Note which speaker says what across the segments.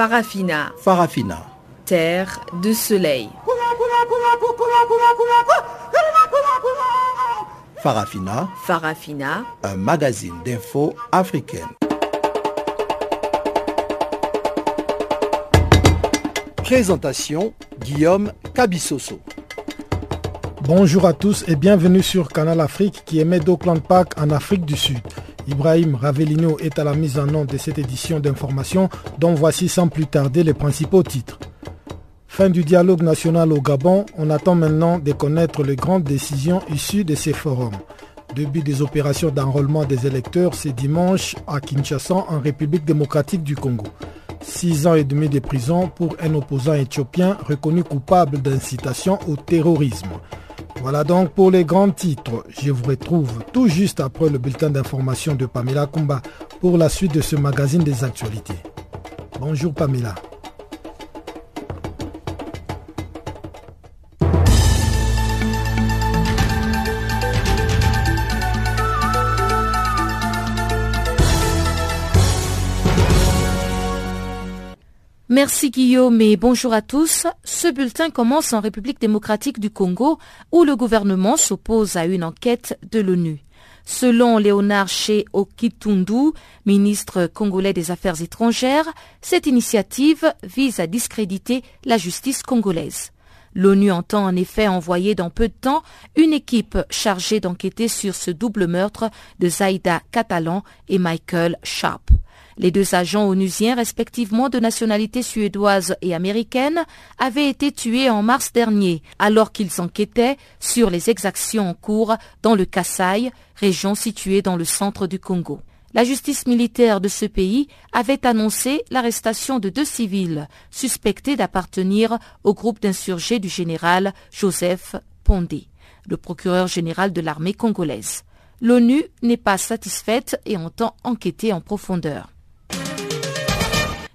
Speaker 1: Farafina.
Speaker 2: Farafina.
Speaker 1: Terre de soleil.
Speaker 2: Farafina.
Speaker 1: Farafina.
Speaker 2: Un magazine d'infos africaine. Présentation Guillaume Cabissoso.
Speaker 3: Bonjour à tous et bienvenue sur Canal Afrique qui émet d'Auckland Park en Afrique du Sud. Ibrahim Ravelino est à la mise en nom de cette édition d'information dont voici sans plus tarder les principaux titres. Fin du dialogue national au Gabon, on attend maintenant de connaître les grandes décisions issues de ces forums. Début des opérations d'enrôlement des électeurs ce dimanche à Kinshasa en République démocratique du Congo. Six ans et demi de prison pour un opposant éthiopien reconnu coupable d'incitation au terrorisme. Voilà donc pour les grands titres. Je vous retrouve tout juste après le bulletin d'information de Pamela Kumba pour la suite de ce magazine des actualités. Bonjour Pamela.
Speaker 4: Merci Guillaume et bonjour à tous. Ce bulletin commence en République démocratique du Congo où le gouvernement s'oppose à une enquête de l'ONU. Selon Léonard Che Okitundu, ministre congolais des Affaires étrangères, cette initiative vise à discréditer la justice congolaise. L'ONU entend en effet envoyer dans peu de temps une équipe chargée d'enquêter sur ce double meurtre de Zaida Catalan et Michael Sharp. Les deux agents onusiens, respectivement de nationalité suédoise et américaine, avaient été tués en mars dernier, alors qu'ils enquêtaient sur les exactions en cours dans le Kasaï, région située dans le centre du Congo. La justice militaire de ce pays avait annoncé l'arrestation de deux civils suspectés d'appartenir au groupe d'insurgés du général Joseph Pondé, le procureur général de l'armée congolaise. L'ONU n'est pas satisfaite et entend enquêter en profondeur.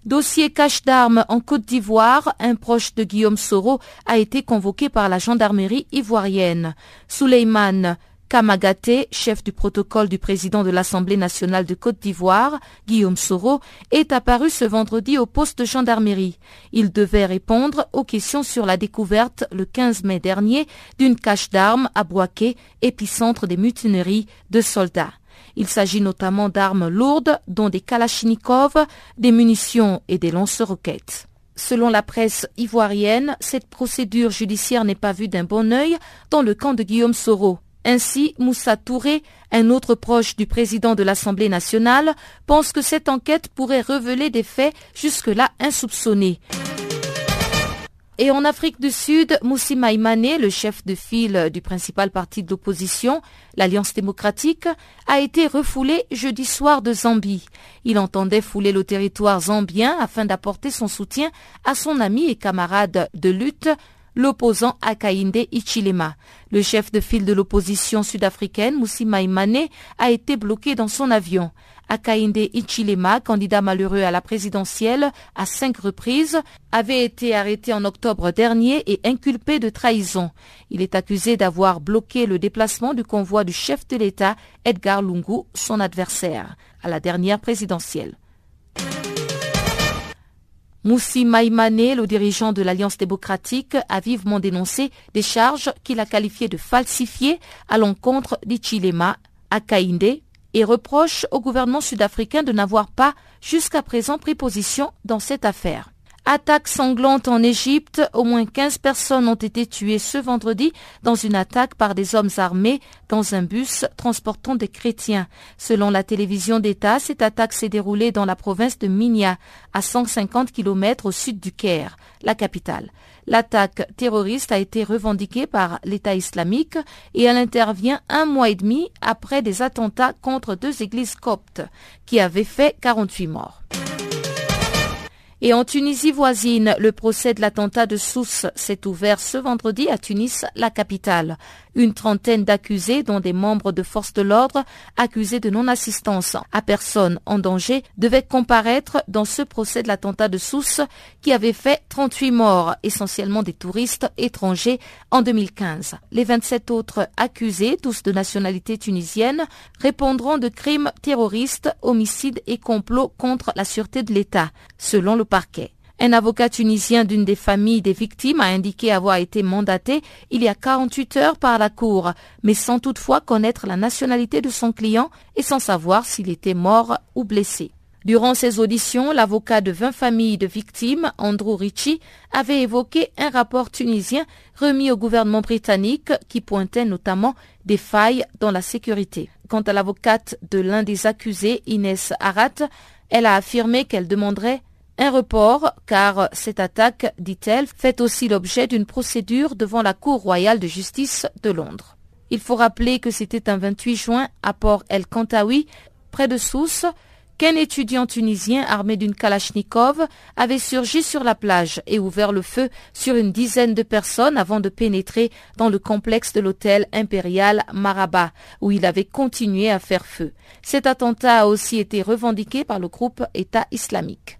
Speaker 4: Dossier cache d'armes en Côte d'Ivoire, un proche de Guillaume Soro a été convoqué par la gendarmerie ivoirienne. Souleymane Kamagaté, chef du protocole du président de l'Assemblée nationale de Côte d'Ivoire, Guillaume Soro, est apparu ce vendredi au poste de gendarmerie. Il devait répondre aux questions sur la découverte le 15 mai dernier d'une cache d'armes à Boaké, épicentre des mutineries de soldats. Il s'agit notamment d'armes lourdes, dont des kalachnikovs, des munitions et des lance-roquettes. Selon la presse ivoirienne, cette procédure judiciaire n'est pas vue d'un bon œil dans le camp de Guillaume Soro. Ainsi, Moussa Touré, un autre proche du président de l'Assemblée nationale, pense que cette enquête pourrait révéler des faits jusque-là insoupçonnés. Et en Afrique du Sud, Moussi Maïmane, le chef de file du principal parti de l'opposition, l'Alliance démocratique, a été refoulé jeudi soir de Zambie. Il entendait fouler le territoire zambien afin d'apporter son soutien à son ami et camarade de lutte, l'opposant Akainde Ichilema. Le chef de file de l'opposition sud-africaine, Moussi Maïmane, a été bloqué dans son avion. Akainde Ichilema, candidat malheureux à la présidentielle à cinq reprises, avait été arrêté en octobre dernier et inculpé de trahison. Il est accusé d'avoir bloqué le déplacement du convoi du chef de l'État, Edgar Lungu, son adversaire, à la dernière présidentielle. Moussi Maïmane, le dirigeant de l'Alliance démocratique, a vivement dénoncé des charges qu'il a qualifiées de falsifiées à l'encontre d'Ichilema, Akainde et reproche au gouvernement sud-africain de n'avoir pas jusqu'à présent pris position dans cette affaire. Attaque sanglante en Égypte. Au moins 15 personnes ont été tuées ce vendredi dans une attaque par des hommes armés dans un bus transportant des chrétiens. Selon la télévision d'État, cette attaque s'est déroulée dans la province de Minya, à 150 km au sud du Caire, la capitale. L'attaque terroriste a été revendiquée par l'État islamique et elle intervient un mois et demi après des attentats contre deux églises coptes qui avaient fait 48 morts. Et en Tunisie voisine, le procès de l'attentat de Sousse s'est ouvert ce vendredi à Tunis, la capitale. Une trentaine d'accusés, dont des membres de forces de l'ordre, accusés de non-assistance à personne en danger, devaient comparaître dans ce procès de l'attentat de Sousse qui avait fait 38 morts, essentiellement des touristes étrangers, en 2015. Les 27 autres accusés, tous de nationalité tunisienne, répondront de crimes terroristes, homicides et complots contre la sûreté de l'État, selon le parquet. Un avocat tunisien d'une des familles des victimes a indiqué avoir été mandaté il y a 48 heures par la Cour, mais sans toutefois connaître la nationalité de son client et sans savoir s'il était mort ou blessé. Durant ses auditions, l'avocat de 20 familles de victimes, Andrew Ritchie, avait évoqué un rapport tunisien remis au gouvernement britannique qui pointait notamment des failles dans la sécurité. Quant à l'avocate de l'un des accusés, Inès Arat, elle a affirmé qu'elle demanderait un report car cette attaque, dit-elle, fait aussi l'objet d'une procédure devant la Cour royale de justice de Londres. Il faut rappeler que c'était un 28 juin à Port El Kantaoui, près de Sousse, qu'un étudiant tunisien armé d'une kalachnikov avait surgi sur la plage et ouvert le feu sur une dizaine de personnes avant de pénétrer dans le complexe de l'hôtel impérial Maraba, où il avait continué à faire feu. Cet attentat a aussi été revendiqué par le groupe État islamique.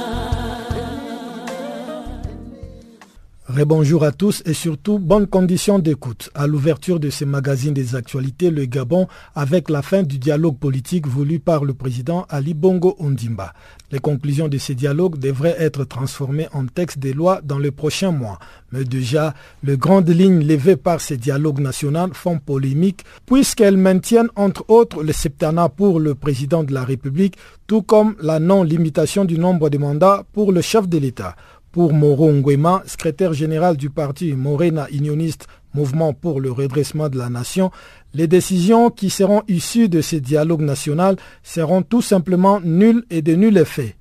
Speaker 3: Rebonjour à tous et surtout bonnes conditions d'écoute. À l'ouverture de ce magazine des actualités, le Gabon, avec la fin du dialogue politique voulu par le président Ali Bongo Ondimba. Les conclusions de ce dialogue devraient être transformées en texte de loi dans les prochains mois. Mais déjà, les grandes lignes levées par ce dialogue national font polémique puisqu'elles maintiennent entre autres le septennat pour le président de la République, tout comme la non-limitation du nombre de mandats pour le chef de l'État. Pour Moro Nguema, secrétaire général du parti Morena Unioniste Mouvement pour le redressement de la nation, les décisions qui seront issues de ce dialogue national seront tout simplement nulles et de nul effet.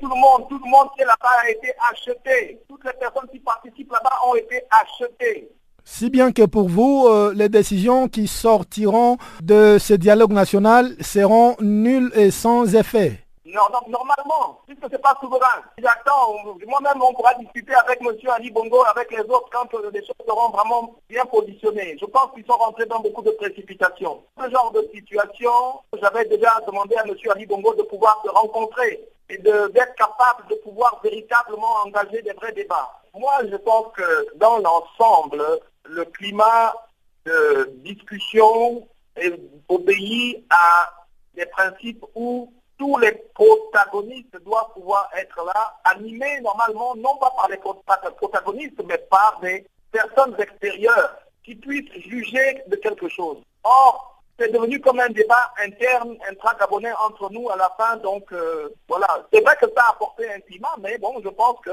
Speaker 5: Tout le monde, tout le monde qui est là-bas a été acheté. Toutes les personnes qui participent là-bas ont été achetées.
Speaker 3: Si bien que pour vous, euh, les décisions qui sortiront de ce dialogue national seront nulles et sans effet
Speaker 5: normalement, puisque ce n'est pas souverain. J'attends, moi-même, on pourra discuter avec M. Ali Bongo, avec les autres, quand les choses seront vraiment bien positionnées. Je pense qu'ils sont rentrés dans beaucoup de précipitations. Ce genre de situation, j'avais déjà demandé à M. Ali Bongo de pouvoir se rencontrer et d'être capable de pouvoir véritablement engager des vrais débats. Moi, je pense que dans l'ensemble, le climat de discussion obéit à des principes où tous les protagonistes doivent pouvoir être là, animés normalement, non pas par les protagonistes, mais par des personnes extérieures qui puissent juger de quelque chose. Or, c'est devenu comme un débat interne, intra-gabonais entre nous à la fin. Donc, euh, voilà. C'est vrai que ça a apporté un climat, mais bon, je pense que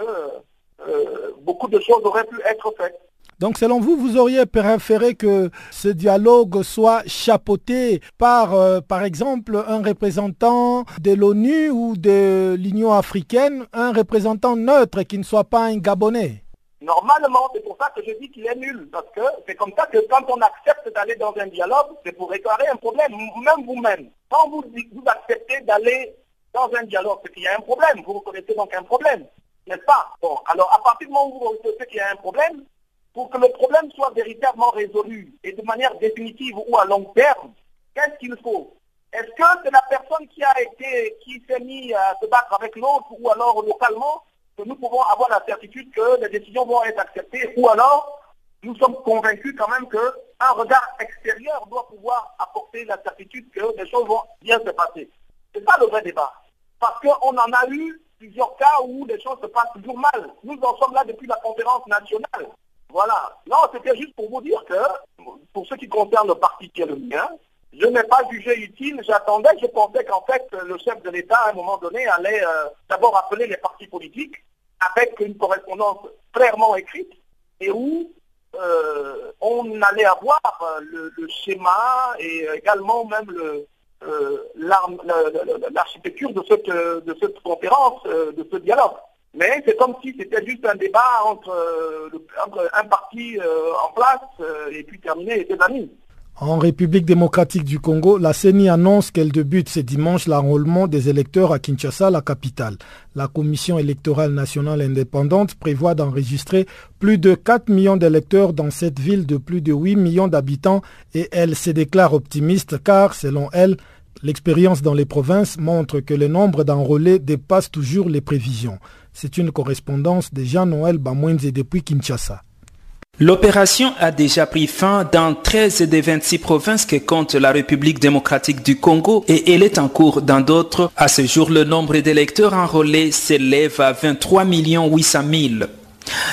Speaker 5: euh, beaucoup de choses auraient pu être faites.
Speaker 3: Donc selon vous, vous auriez préféré que ce dialogue soit chapeauté par, euh, par exemple, un représentant de l'ONU ou de l'Union africaine, un représentant neutre qui ne soit pas un Gabonais?
Speaker 5: Normalement, c'est pour ça que je dis qu'il est nul, parce que c'est comme ça que quand on accepte d'aller dans un dialogue, c'est pour réparer un problème, même vous-même. Quand vous, vous acceptez d'aller dans un dialogue, c'est qu'il y a un problème, vous reconnaissez donc un problème, n'est-ce pas? Bon, alors à partir du moment où vous reconnaissez qu'il y a un problème, pour que le problème soit véritablement résolu et de manière définitive ou à long terme, qu'est-ce qu'il faut? Est-ce que c'est la personne qui a été, qui s'est mis à se battre avec l'autre ou alors localement que nous pouvons avoir la certitude que les décisions vont être acceptées ou alors nous sommes convaincus quand même qu'un regard extérieur doit pouvoir apporter la certitude que les choses vont bien se passer. C'est pas le vrai débat. Parce qu'on en a eu plusieurs cas où les choses se passent toujours mal. Nous en sommes là depuis la conférence nationale. Voilà. Non, c'était juste pour vous dire que, pour ce qui concerne le parti qui est le mien, je n'ai pas jugé utile, j'attendais, je pensais qu'en fait, le chef de l'État, à un moment donné, allait euh, d'abord appeler les partis politiques avec une correspondance clairement écrite et où euh, on allait avoir le, schéma et également même l'architecture de cette, de cette conférence, de ce dialogue. Mais c'est comme si c'était juste un débat entre, un parti en place et puis terminé et ses amis.
Speaker 3: En République démocratique du Congo, la CENI annonce qu'elle débute ce dimanche l'enrôlement des électeurs à Kinshasa, la capitale. La Commission électorale nationale indépendante prévoit d'enregistrer plus de 4 millions d'électeurs dans cette ville de plus de 8 millions d'habitants et elle se déclare optimiste car, selon elle, l'expérience dans les provinces montre que le nombre d'enrôlés dépasse toujours les prévisions. C'est une correspondance de Jean-Noël Bamouenze depuis Kinshasa.
Speaker 6: L'opération a déjà pris fin dans 13 des 26 provinces que compte la République démocratique du Congo et elle est en cours dans d'autres. À ce jour, le nombre d'électeurs enrôlés s'élève à 23 800 000.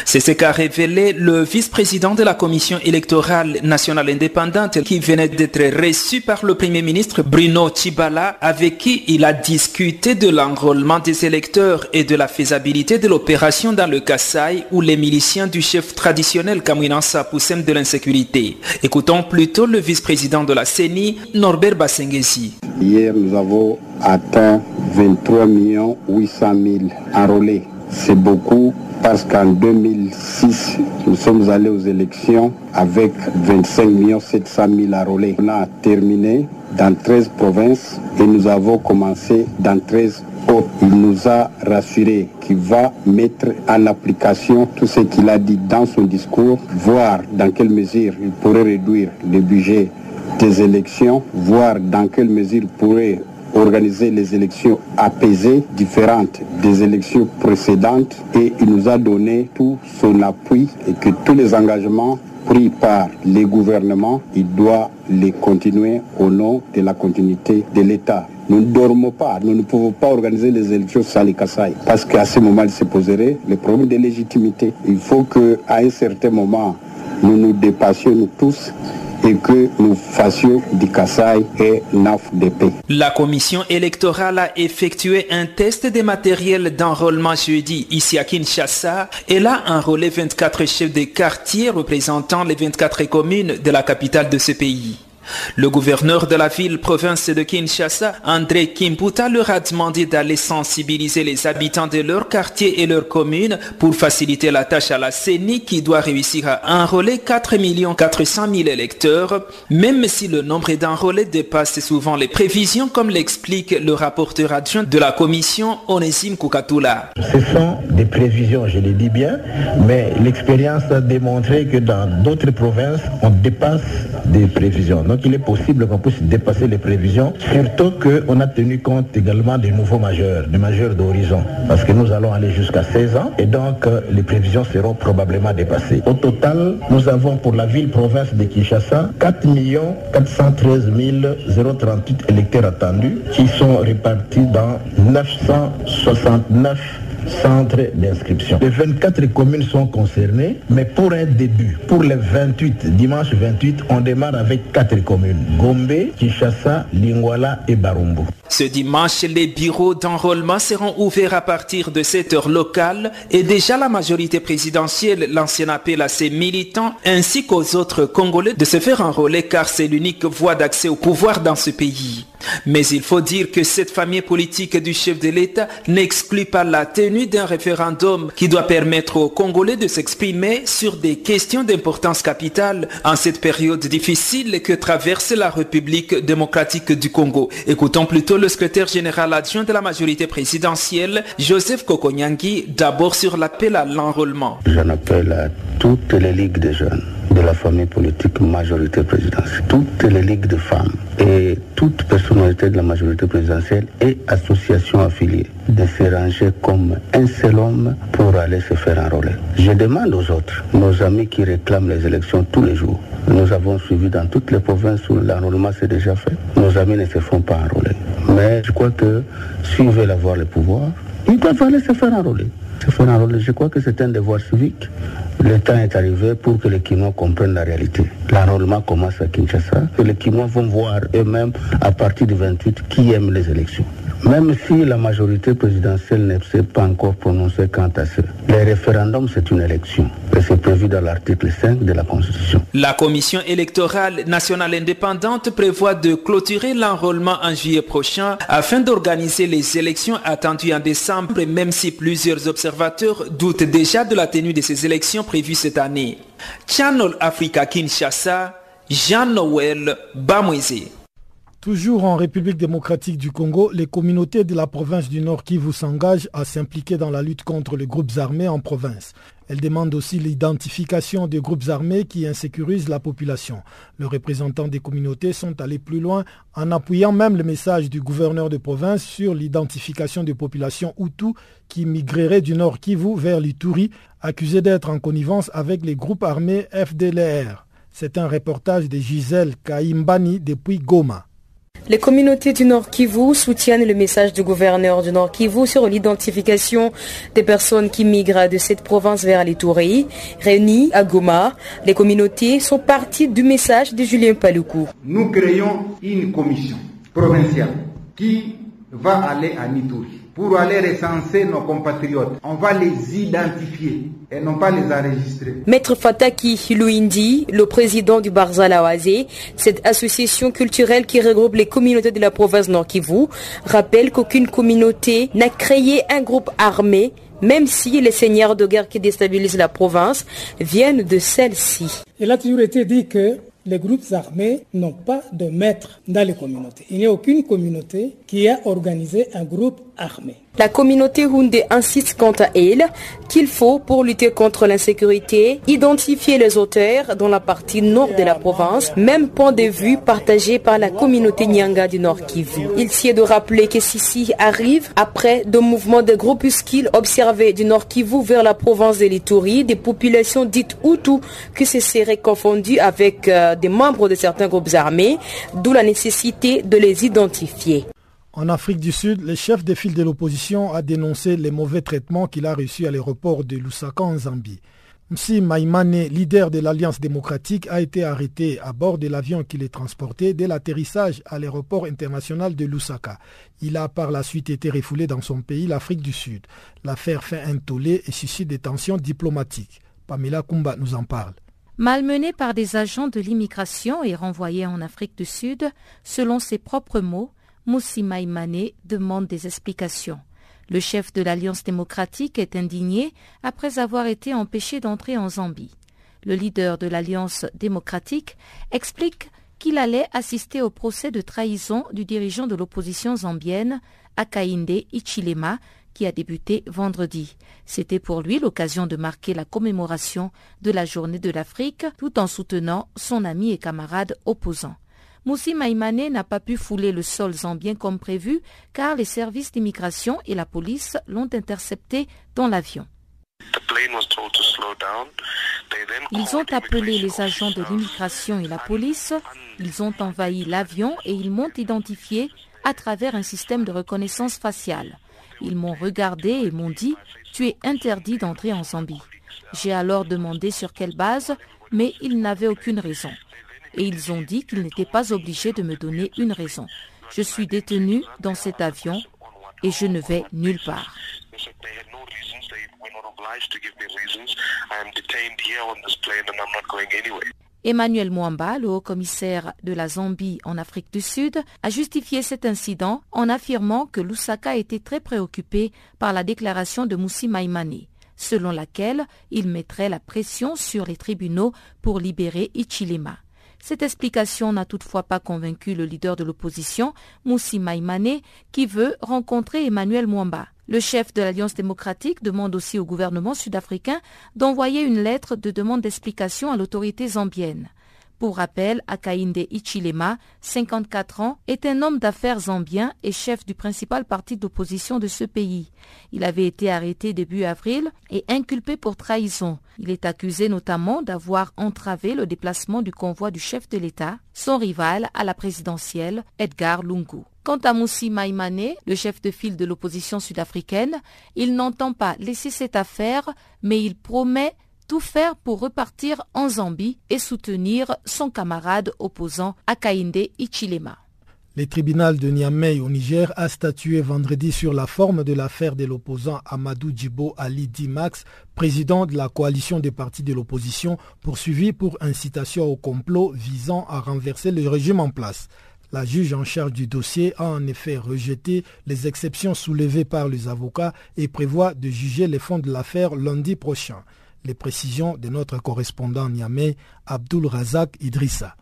Speaker 6: C'est ce qu'a révélé le vice-président de la Commission électorale nationale indépendante qui venait d'être reçu par le Premier ministre Bruno Chibala avec qui il a discuté de l'enrôlement des électeurs et de la faisabilité de l'opération dans le Kassai où les miliciens du chef traditionnel Kamwinansa Poussem de l'insécurité. Écoutons plutôt le vice-président de la CENI, Norbert Bassengesi.
Speaker 7: Hier, nous avons atteint 23 800 000 enrôlés. C'est beaucoup parce qu'en 2006, nous sommes allés aux élections avec 25 700 000 enrôlés. On a terminé dans 13 provinces et nous avons commencé dans 13 autres. Il nous a rassuré qu'il va mettre en application tout ce qu'il a dit dans son discours, voir dans quelle mesure il pourrait réduire le budget des élections, voir dans quelle mesure il pourrait organiser les élections apaisées, différentes des élections précédentes, et il nous a donné tout son appui et que tous les engagements pris par les gouvernements, il doit les continuer au nom de la continuité de l'État. Nous ne dormons pas, nous ne pouvons pas organiser les élections sans les Kassai, parce qu'à ce moment, il se poserait le problème de légitimité. Il faut qu'à un certain moment, nous nous dépassions tous et que nous du Kassai et.
Speaker 6: La commission électorale a effectué un test des matériels d'enrôlement jeudi ici à Kinshasa. Elle a enrôlé 24 chefs de quartier représentant les 24 communes de la capitale de ce pays. Le gouverneur de la ville-province de Kinshasa, André Kimputa, leur a demandé d'aller sensibiliser les habitants de leur quartier et leur commune pour faciliter la tâche à la CENI qui doit réussir à enrôler 4 400 000 électeurs, même si le nombre d'enrôlés dépasse souvent les prévisions, comme l'explique le rapporteur adjoint de la commission, Onesim Kukatula.
Speaker 8: Ce sont des prévisions, je le dis bien, mais l'expérience a démontré que dans d'autres provinces, on dépasse des prévisions. Il est possible qu'on puisse dépasser les prévisions, surtout qu'on a tenu compte également des nouveaux majeurs, des majeurs d'horizon, parce que nous allons aller jusqu'à 16 ans et donc euh, les prévisions seront probablement dépassées. Au total, nous avons pour la ville-province de Kinshasa 4 413 038 électeurs attendus qui sont répartis dans 969 centres d'inscription. Les 24 communes sont concernées, mais pour un début, pour les 28, dimanche 28, on démarre avec 4 communes. Gombe, Kinshasa, Lingwala et Barumbu.
Speaker 6: Ce dimanche, les bureaux d'enrôlement seront ouverts à partir de 7 heures locales et déjà la majorité présidentielle, l'ancien appel à ses militants ainsi qu'aux autres Congolais de se faire enrôler car c'est l'unique voie d'accès au pouvoir dans ce pays. Mais il faut dire que cette famille politique du chef de l'État n'exclut pas la tenue d'un référendum qui doit permettre aux Congolais de s'exprimer sur des questions d'importance capitale en cette période difficile que traverse la République démocratique du Congo. Écoutons plutôt le secrétaire général adjoint de la majorité présidentielle, Joseph Kokonyangi, d'abord sur l'appel à l'enrôlement.
Speaker 7: J'en appelle à toutes les ligues de jeunes de la famille politique majorité présidentielle, toutes les ligues de femmes et toute personnalité de la majorité présidentielle et associations affiliées de se ranger comme un seul homme pour aller se faire enrôler. Je demande aux autres, nos amis qui réclament les élections tous les jours, nous avons suivi dans toutes les provinces où l'enrôlement s'est déjà fait. Nos amis ne se font pas enrôler. Mais je crois que s'ils veulent avoir le pouvoir, ils doivent aller se faire enrôler. Je crois que c'est un devoir civique. Le temps est arrivé pour que les Kinois comprennent la réalité. L'enrôlement commence à Kinshasa et les Kinois vont voir eux-mêmes à partir du 28 qui aime les élections.
Speaker 8: Même si la majorité présidentielle ne s'est pas encore prononcée quant à ce. Les référendums, c'est une élection. Et c'est prévu dans l'article 5 de la Constitution.
Speaker 6: La Commission électorale nationale indépendante prévoit de clôturer l'enrôlement en juillet prochain afin d'organiser les élections attendues en décembre, même si plusieurs observateurs doutent déjà de la tenue de ces élections prévues cette année. Channel Africa Kinshasa, Jean-Noël Bamouizé.
Speaker 3: Toujours en République démocratique du Congo, les communautés de la province du Nord Kivu s'engagent à s'impliquer dans la lutte contre les groupes armés en province. Elles demandent aussi l'identification des groupes armés qui insécurisent la population. Les représentants des communautés sont allés plus loin en appuyant même le message du gouverneur de province sur l'identification des populations Hutus qui migreraient du Nord Kivu vers l'Ituri, accusés d'être en connivence avec les groupes armés FDLR. C'est un reportage de Gisèle Kaimbani depuis Goma.
Speaker 9: Les communautés du Nord Kivu soutiennent le message du gouverneur du Nord Kivu sur l'identification des personnes qui migrent de cette province vers les Touris. Réunies à Goma, les communautés sont parties du message de Julien Paloukou.
Speaker 10: Nous créons une commission provinciale qui va aller à Nituri pour aller recenser nos compatriotes. On va les identifier et non pas les enregistrer.
Speaker 9: Maître Fataki Luindi, le président du Barza Lawazé, cette association culturelle qui regroupe les communautés de la province Nord Kivu, rappelle qu'aucune communauté n'a créé un groupe armé même si les seigneurs de guerre qui déstabilisent la province viennent de celle-ci.
Speaker 11: Il a toujours été dit que les groupes armés n'ont pas de maître dans les communautés. Il n'y a aucune communauté qui a organisé un groupe armé.
Speaker 9: La communauté Houndé insiste quant à elle qu'il faut, pour lutter contre l'insécurité, identifier les auteurs dans la partie nord de la province, même point de vue partagé par la communauté Nyanga du Nord Kivu. Il tient de rappeler que ceci arrive après de mouvements de groupuscules observés du Nord Kivu vers la province de l'Ituri, des populations dites Hutu que se seraient confondues avec euh, des membres de certains groupes armés, d'où la nécessité de les identifier.
Speaker 3: En Afrique du Sud, le chef de file de l'opposition a dénoncé les mauvais traitements qu'il a reçus à l'aéroport de Lusaka en Zambie. Msi Maimane, leader de l'Alliance démocratique, a été arrêté à bord de l'avion qui les transportait dès l'atterrissage à l'aéroport international de Lusaka. Il a par la suite été refoulé dans son pays, l'Afrique du Sud. L'affaire fait un tollé et suscite des tensions diplomatiques. Pamela Kumba nous en parle.
Speaker 4: Malmené par des agents de l'immigration et renvoyé en Afrique du Sud, selon ses propres mots, Moussi Maïmane demande des explications. Le chef de l'Alliance démocratique est indigné après avoir été empêché d'entrer en Zambie. Le leader de l'Alliance démocratique explique qu'il allait assister au procès de trahison du dirigeant de l'opposition zambienne, Akainde Ichilema, qui a débuté vendredi. C'était pour lui l'occasion de marquer la commémoration de la journée de l'Afrique tout en soutenant son ami et camarade opposant. Moussi Maïmane n'a pas pu fouler le sol zambien comme prévu car les services d'immigration et la police l'ont intercepté dans l'avion. Ils ont appelé les agents de l'immigration et la police, ils ont envahi l'avion et ils m'ont identifié à travers un système de reconnaissance faciale. Ils m'ont regardé et m'ont dit Tu es interdit d'entrer en Zambie. J'ai alors demandé sur quelle base, mais ils n'avaient aucune raison et ils ont dit qu'ils n'étaient pas obligés de me donner une raison. Je suis détenu dans cet avion et je ne vais nulle part. Emmanuel Mwamba, le haut-commissaire de la Zambie en Afrique du Sud, a justifié cet incident en affirmant que Lusaka était très préoccupé par la déclaration de Moussi Maïmane, selon laquelle il mettrait la pression sur les tribunaux pour libérer Ichilema. Cette explication n'a toutefois pas convaincu le leader de l'opposition, Moussi Maïmane, qui veut rencontrer Emmanuel Mwamba. Le chef de l'Alliance démocratique demande aussi au gouvernement sud-africain d'envoyer une lettre de demande d'explication à l'autorité zambienne. Pour rappel, Akainde Ichilema, 54 ans, est un homme d'affaires zambien et chef du principal parti d'opposition de ce pays. Il avait été arrêté début avril et inculpé pour trahison. Il est accusé notamment d'avoir entravé le déplacement du convoi du chef de l'État, son rival à la présidentielle, Edgar Lungu. Quant à Moussi Maïmane, le chef de file de l'opposition sud-africaine, il n'entend pas laisser cette affaire, mais il promet tout faire pour repartir en Zambie et soutenir son camarade opposant Akainde Ichilema.
Speaker 3: Le tribunal de Niamey au Niger a statué vendredi sur la forme de l'affaire de l'opposant Amadou Djibo Ali Dimax, président de la coalition des partis de l'opposition, poursuivi pour incitation au complot visant à renverser le régime en place. La juge en charge du dossier a en effet rejeté les exceptions soulevées par les avocats et prévoit de juger les fonds de l'affaire lundi prochain. Les précisions de notre correspondant Niamey, Abdul Razak Idrissa.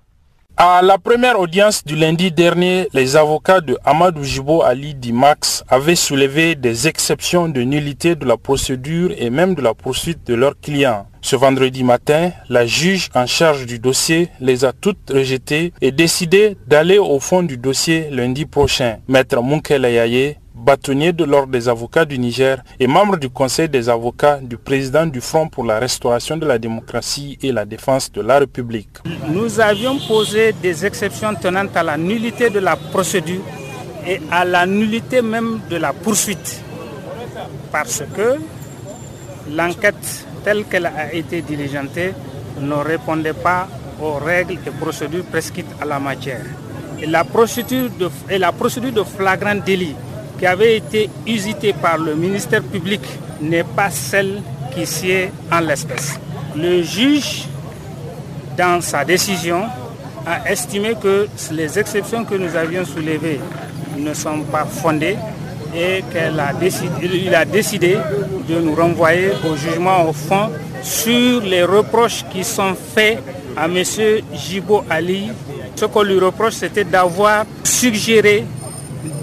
Speaker 12: À la première audience du lundi dernier, les avocats de Amadou Jibo Ali Dimax avaient soulevé des exceptions de nullité de la procédure et même de la poursuite de leurs clients. Ce vendredi matin, la juge en charge du dossier les a toutes rejetées et décidé d'aller au fond du dossier lundi prochain. Maître Munkele bâtonnier de l'Ordre des avocats du Niger et membre du Conseil des avocats du président du Front pour la restauration de la démocratie et la défense de la République.
Speaker 13: Nous avions posé des exceptions tenant à la nullité de la procédure et à la nullité même de la poursuite. Parce que l'enquête telle qu'elle a été diligentée ne répondait pas aux règles et procédures prescrites à la matière. Et la procédure de, et la procédure de flagrant délit qui avait été usitée par le ministère public n'est pas celle qui sied en l'espèce. Le juge, dans sa décision, a estimé que les exceptions que nous avions soulevées ne sont pas fondées et qu'il a décidé, a décidé de nous renvoyer au jugement au fond sur les reproches qui sont faits à M. Jibo Ali. Ce qu'on lui reproche, c'était d'avoir suggéré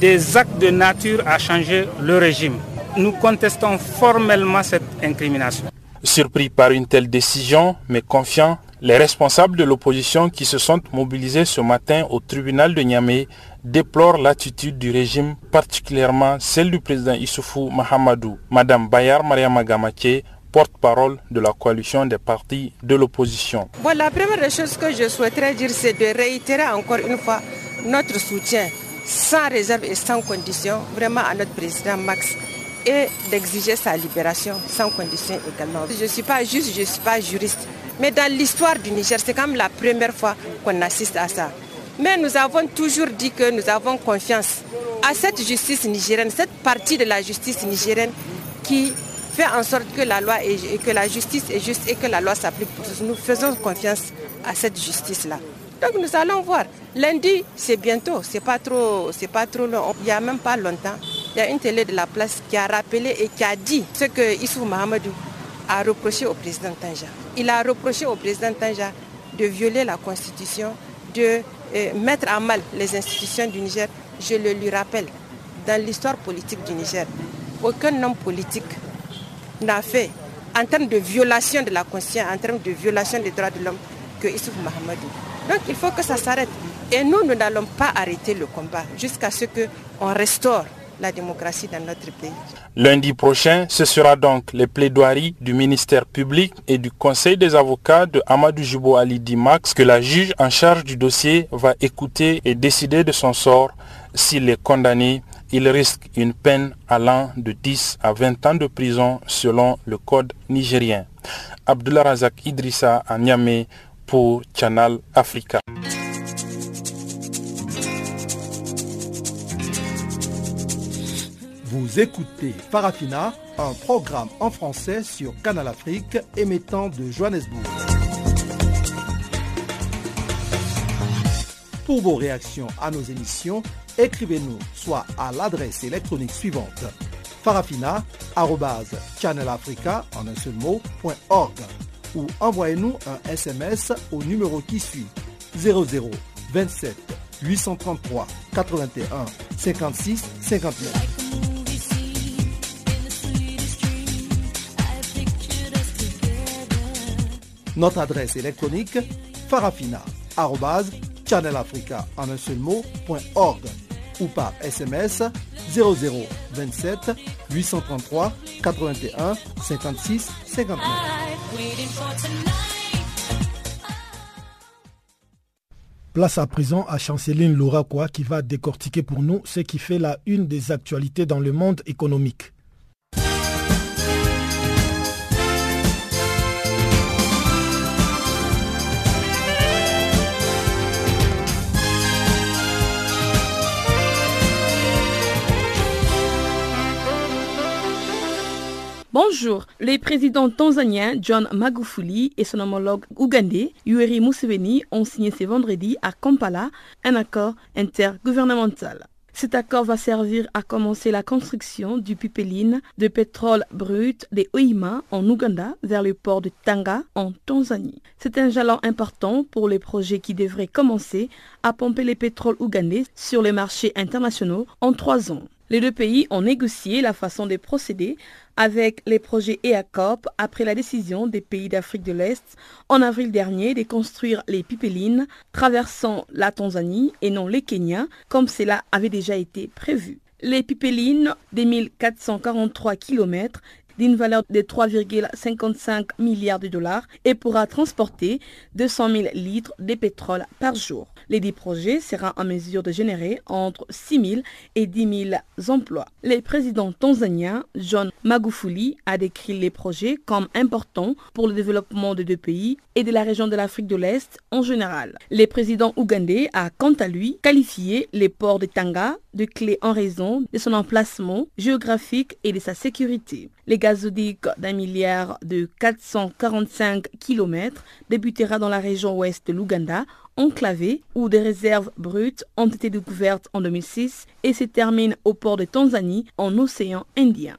Speaker 13: des actes de nature à changer le régime. Nous contestons formellement cette incrimination.
Speaker 12: Surpris par une telle décision, mais confiant, les responsables de l'opposition qui se sont mobilisés ce matin au tribunal de Niamey déplorent l'attitude du régime, particulièrement celle du président Issoufou Mahamadou. Madame Bayar Mariama porte-parole de la coalition des partis de l'opposition.
Speaker 14: la première des choses que je souhaiterais dire, c'est de réitérer encore une fois notre soutien sans réserve et sans condition vraiment à notre président Max et d'exiger sa libération sans condition également. Je ne suis pas juste, je ne suis pas juriste, mais dans l'histoire du Niger, c'est quand même la première fois qu'on assiste à ça. Mais nous avons toujours dit que nous avons confiance à cette justice nigérienne, cette partie de la justice nigérienne qui fait en sorte que la loi et que la justice est juste et que la loi s'applique pour tous. Nous faisons confiance à cette justice-là. Donc nous allons voir. Lundi, c'est bientôt, c'est pas trop, c'est pas trop long. Il n'y a même pas longtemps, il y a une télé de la place qui a rappelé et qui a dit ce que Issou Mahamadou a reproché au président Tanja. Il a reproché au président Tanja de violer la constitution, de euh, mettre à mal les institutions du Niger. Je le lui rappelle, dans l'histoire politique du Niger, aucun homme politique n'a fait en termes de violation de la constitution, en termes de violation des droits de l'homme que Issouf Mahamadou. Donc il faut que ça s'arrête. Et nous, nous n'allons pas arrêter le combat jusqu'à ce qu'on restaure la démocratie dans notre pays.
Speaker 12: Lundi prochain, ce sera donc les plaidoiries du ministère public et du Conseil des avocats de Amadou Jibo Ali Dimax que la juge en charge du dossier va écouter et décider de son sort. S'il est condamné, il risque une peine allant de 10 à 20 ans de prison selon le code nigérien. Abdullah Razak Idrissa à Niamey pour Channel Africa.
Speaker 2: Vous écoutez Farafina, un programme en français sur Canal Afrique émettant de Johannesburg. Pour vos réactions à nos émissions, écrivez-nous soit à l'adresse électronique suivante farafina.channelafrica ou envoyez-nous un SMS au numéro qui suit 00 27 833 81 56 59. Notre adresse électronique farafina.channelafrica en un seul mot.org ou par SMS 0027 833 81 56 59.
Speaker 3: Place à présent à Chanceline Louraquois qui va décortiquer pour nous ce qui fait la une des actualités dans le monde économique.
Speaker 15: Bonjour. Les présidents tanzaniens John Magufuli et son homologue ougandais Yoweri Museveni ont signé ce vendredi à Kampala un accord intergouvernemental. Cet accord va servir à commencer la construction du pipeline de pétrole brut des Oima en Ouganda vers le port de Tanga en Tanzanie. C'est un jalon important pour les projets qui devraient commencer à pomper les pétroles ougandais sur les marchés internationaux en trois ans. Les deux pays ont négocié la façon de procéder avec les projets EACOP après la décision des pays d'Afrique de l'Est en avril dernier de construire les pipelines traversant la Tanzanie et non les Kenya comme cela avait déjà été prévu. Les pipelines des 1443 km d'une valeur de 3,55 milliards de dollars et pourra transporter 200 000 litres de pétrole par jour. L'édit projet sera en mesure de générer entre 6 000 et 10 000 emplois. Le président tanzanien John Magufuli a décrit les projets comme importants pour le développement des deux pays et de la région de l'Afrique de l'Est en général. Le président ougandais a quant à lui qualifié les ports de Tanga de clés en raison de son emplacement géographique et de sa sécurité. Les gazoduc d'un milliard de 445 km débutera dans la région ouest de l'Ouganda enclavé où des réserves brutes ont été découvertes en 2006 et se termine au port de Tanzanie en océan Indien.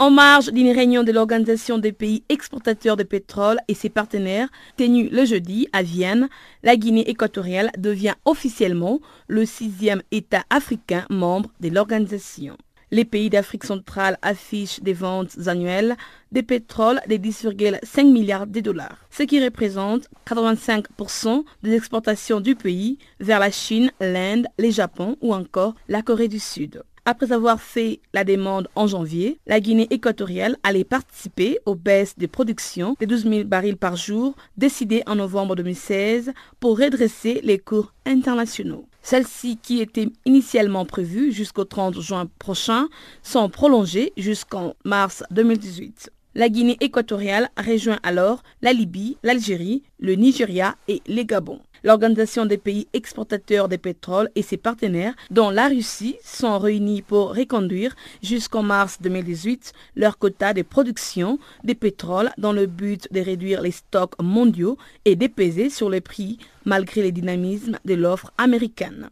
Speaker 15: En marge d'une réunion de l'Organisation des pays exportateurs de pétrole et ses partenaires tenue le jeudi à Vienne, la Guinée équatoriale devient officiellement le sixième État africain membre de l'organisation. Les pays d'Afrique centrale affichent des ventes annuelles de pétrole de 10,5 milliards de dollars, ce qui représente 85% des exportations du pays vers la Chine, l'Inde, le Japon ou encore la Corée du Sud. Après avoir fait la demande en janvier, la Guinée équatoriale allait participer aux baisses de production de 12 000 barils par jour décidées en novembre 2016 pour redresser les cours internationaux. Celles-ci, qui étaient initialement prévues jusqu'au 30 juin prochain, sont prolongées jusqu'en mars 2018. La Guinée équatoriale rejoint alors la Libye, l'Algérie, le Nigeria et les Gabons. L'Organisation des pays exportateurs de pétrole et ses partenaires, dont la Russie, sont réunis pour reconduire jusqu'en mars 2018 leur quota de production de pétrole dans le but de réduire les stocks mondiaux et d'épaiser sur les prix malgré le dynamisme de l'offre américaine.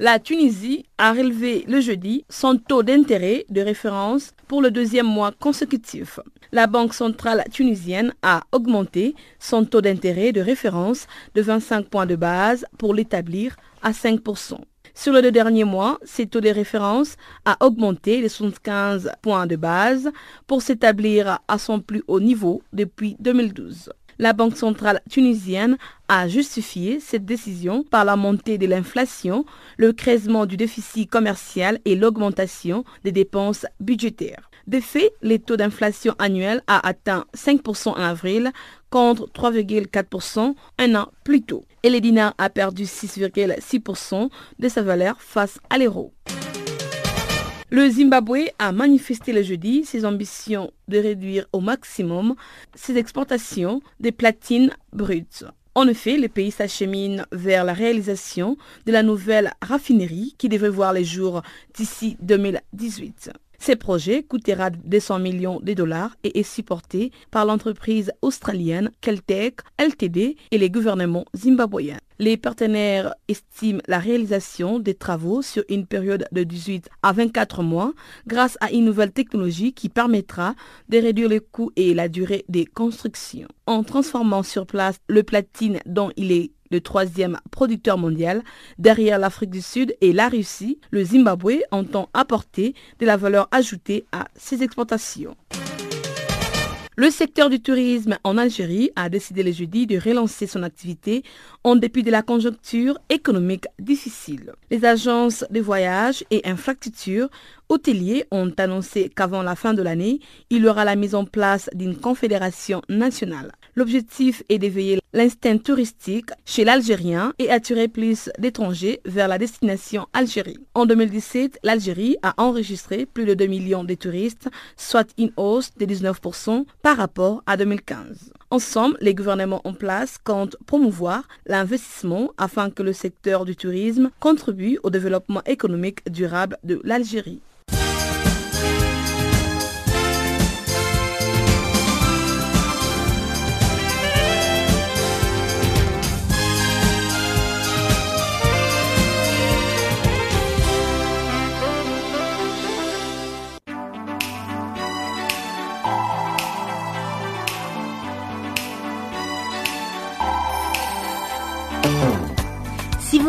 Speaker 15: La Tunisie a relevé le jeudi son taux d'intérêt de référence pour le deuxième mois consécutif. La Banque centrale tunisienne a augmenté son taux d'intérêt de référence de 25 points de base pour l'établir à 5%. Sur les deux derniers mois, ce taux de référence a augmenté de 75 points de base pour s'établir à son plus haut niveau depuis 2012. La Banque centrale tunisienne a justifié cette décision par la montée de l'inflation, le creusement du déficit commercial et l'augmentation des dépenses budgétaires. De fait, le taux d'inflation annuel a atteint 5% en avril contre 3,4% un an plus tôt. Et le dinar a perdu 6,6% de sa valeur face à l'euro. Le Zimbabwe a manifesté le jeudi ses ambitions de réduire au maximum ses exportations de platine brutes. En effet, le pays s'achemine vers la réalisation de la nouvelle raffinerie qui devrait voir les jours d'ici 2018. Ce projet coûtera 200 millions de dollars et est supporté par l'entreprise australienne Keltec Ltd et les gouvernements zimbabwéens. Les partenaires estiment la réalisation des travaux sur une période de 18 à 24 mois grâce à une nouvelle technologie qui permettra de réduire les coûts et la durée des constructions. En transformant sur place le platine dont il est le troisième producteur mondial, derrière l'Afrique du Sud et la Russie, le Zimbabwe entend apporter de la valeur ajoutée à ses exportations. Le secteur du tourisme en Algérie a décidé le jeudi de relancer son activité en dépit de la conjoncture économique difficile. Les agences de voyage et infrastructures hôteliers ont annoncé qu'avant la fin de l'année, il y aura la mise en place d'une confédération nationale. L'objectif est d'éveiller l'instinct touristique chez l'Algérien et attirer plus d'étrangers vers la destination Algérie. En 2017, l'Algérie a enregistré plus de 2 millions de touristes, soit une hausse de 19% par rapport à 2015. Ensemble, les gouvernements en place comptent promouvoir l'investissement afin que le secteur du tourisme contribue au développement économique durable de l'Algérie.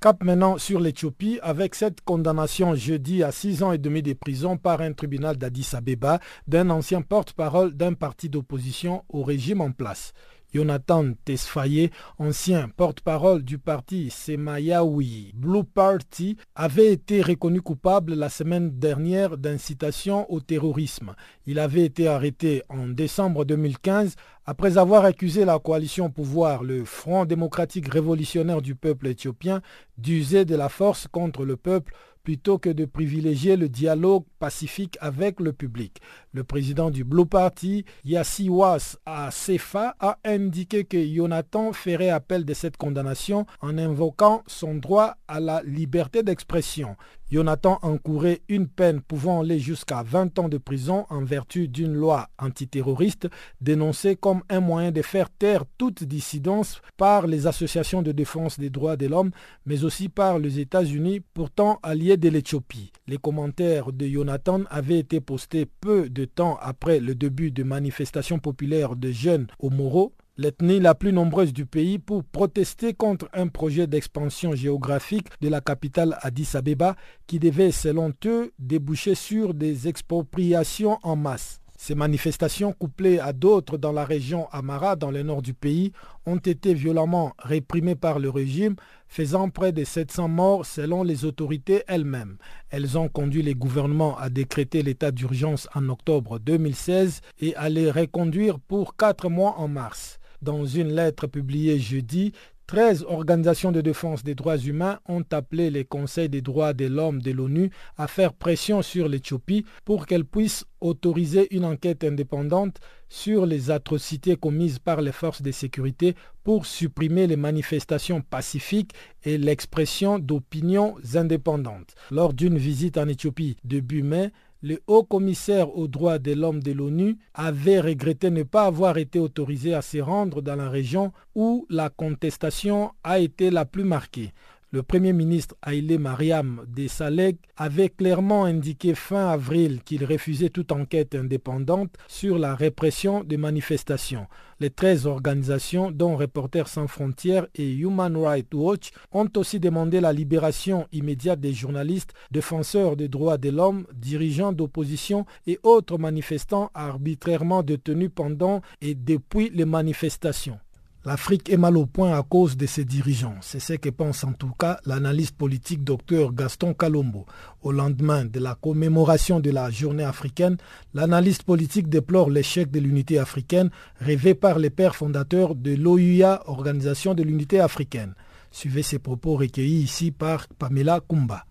Speaker 3: Cap maintenant sur l'Éthiopie avec cette condamnation jeudi à six ans et demi de prison par un tribunal d'Addis Abeba d'un ancien porte-parole d'un parti d'opposition au régime en place. Jonathan Tesfaye, ancien porte-parole du parti Semayawi Blue Party, avait été reconnu coupable la semaine dernière d'incitation au terrorisme. Il avait été arrêté en décembre 2015 après avoir accusé la coalition au pouvoir, le Front démocratique révolutionnaire du peuple éthiopien, d'user de la force contre le peuple plutôt que de privilégier le dialogue pacifique avec le public. Le président du Blue Party, Yassiwas Asefa, a indiqué que Jonathan ferait appel de cette condamnation en invoquant son droit à la liberté d'expression. Jonathan encourait une peine pouvant aller jusqu'à 20 ans de prison en vertu d'une loi antiterroriste dénoncée comme un moyen de faire taire toute dissidence par les associations de défense des droits de l'homme, mais aussi par les États-Unis, pourtant alliés de l'Éthiopie. Les commentaires de Jonathan avaient été postés peu temps après le début de manifestations populaires de jeunes au Moro l'ethnie la plus nombreuse du pays, pour protester contre un projet d'expansion géographique de la capitale Addis Abeba qui devait, selon eux, déboucher sur des expropriations en masse. Ces manifestations, couplées à d'autres dans la région Amara, dans le nord du pays, ont été violemment réprimées par le régime, faisant près de 700 morts selon les autorités elles-mêmes. Elles ont conduit les gouvernements à décréter l'état d'urgence en octobre 2016 et à les reconduire pour quatre mois en mars. Dans une lettre publiée jeudi, 13 organisations de défense des droits humains ont appelé les conseils des droits de l'homme de l'ONU à faire pression sur l'Éthiopie pour qu'elle puisse autoriser une enquête indépendante sur les atrocités commises par les forces de sécurité pour supprimer les manifestations pacifiques et l'expression d'opinions indépendantes. Lors d'une visite en Éthiopie début mai, le haut commissaire aux droits de l'homme de l'ONU avait regretté ne pas avoir été autorisé à se rendre dans la région où la contestation a été la plus marquée. Le Premier ministre Haïlé Mariam Saleh avait clairement indiqué fin avril qu'il refusait toute enquête indépendante sur la répression des manifestations. Les 13 organisations, dont Reporters sans frontières et Human Rights Watch, ont aussi demandé la libération immédiate des journalistes, défenseurs des droits de l'homme, dirigeants d'opposition et autres manifestants arbitrairement détenus pendant et depuis les manifestations. L'Afrique est mal au point à cause de ses dirigeants. C'est ce que pense en tout cas l'analyste politique Dr Gaston Calombo. Au lendemain de la commémoration de la journée africaine, l'analyste politique déplore l'échec de l'unité africaine rêvé par les pères fondateurs de l'OUA, Organisation de l'unité africaine. Suivez ces propos recueillis ici par Pamela Kumba.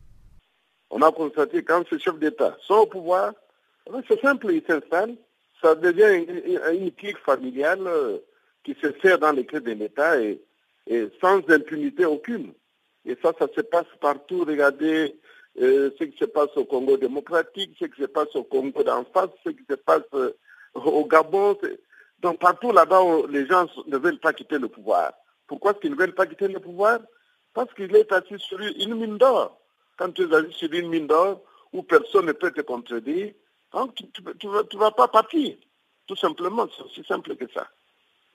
Speaker 16: On a constaté quand ces chefs d'État sont au pouvoir, c'est simple, ils s'installent, ça devient une, une clique familiale euh, qui se fait dans les clés de l'État et, sans impunité aucune. Et ça, ça se passe partout. Regardez euh, ce qui se passe au Congo démocratique, ce qui se passe au Congo d'en face, ce qui se passe euh, au Gabon. Donc partout là-bas, les gens ne veulent pas quitter le pouvoir. Pourquoi est-ce qu'ils ne veulent pas quitter le pouvoir? Parce qu'il est assis sur une mine d'or. Quand tu es assis sur une mine d'or où personne ne peut te contredire, hein, tu ne vas pas partir. Tout simplement, c'est aussi simple que ça.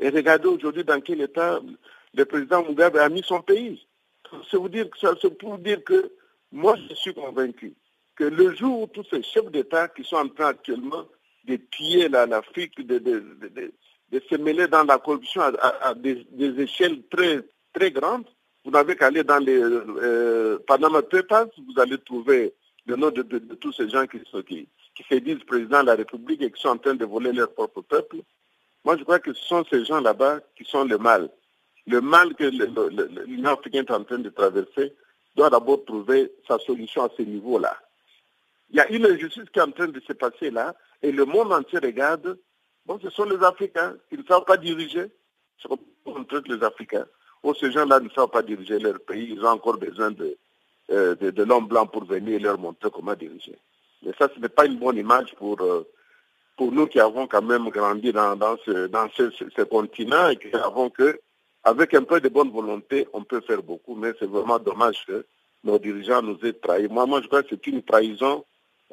Speaker 16: Et regardez aujourd'hui dans quel état le président Mugabe a mis son pays. C'est pour dire, dire que moi, je suis convaincu que le jour où tous ces chefs d'État qui sont en train actuellement de piller l'Afrique, de, se mêler dans la corruption à, des, échelles très, très grandes, vous n'avez qu'à aller dans les euh, Panama Papers, vous allez trouver le nom de, tous ces gens qui, qui, qui se disent président de la République et qui sont en train de voler leur propre peuple. Moi, je crois que ce sont ces gens là-bas qui sont le mal. le mal que l'Union africaine est en train de traverser doit d'abord trouver sa solution à ce niveau-là. Il y a une injustice qui est en train de se passer là, et le monde entier regarde. Bon, ce sont les Africains, ils ne savent pas diriger. C'est comme les Africains. Oh, ces gens-là ne savent pas diriger leur pays, ils ont encore besoin de, euh, de, l'homme blanc pour venir leur montrer comment diriger. Mais ça, ce n'est pas une bonne image pour, euh, pour nous qui avons quand même grandi dans, ce, continent et qui avons que, avec un peu de bonne volonté, on peut faire beaucoup, mais c'est vraiment dommage que nos dirigeants nous aient trahis. Moi, moi je crois que c'est une trahison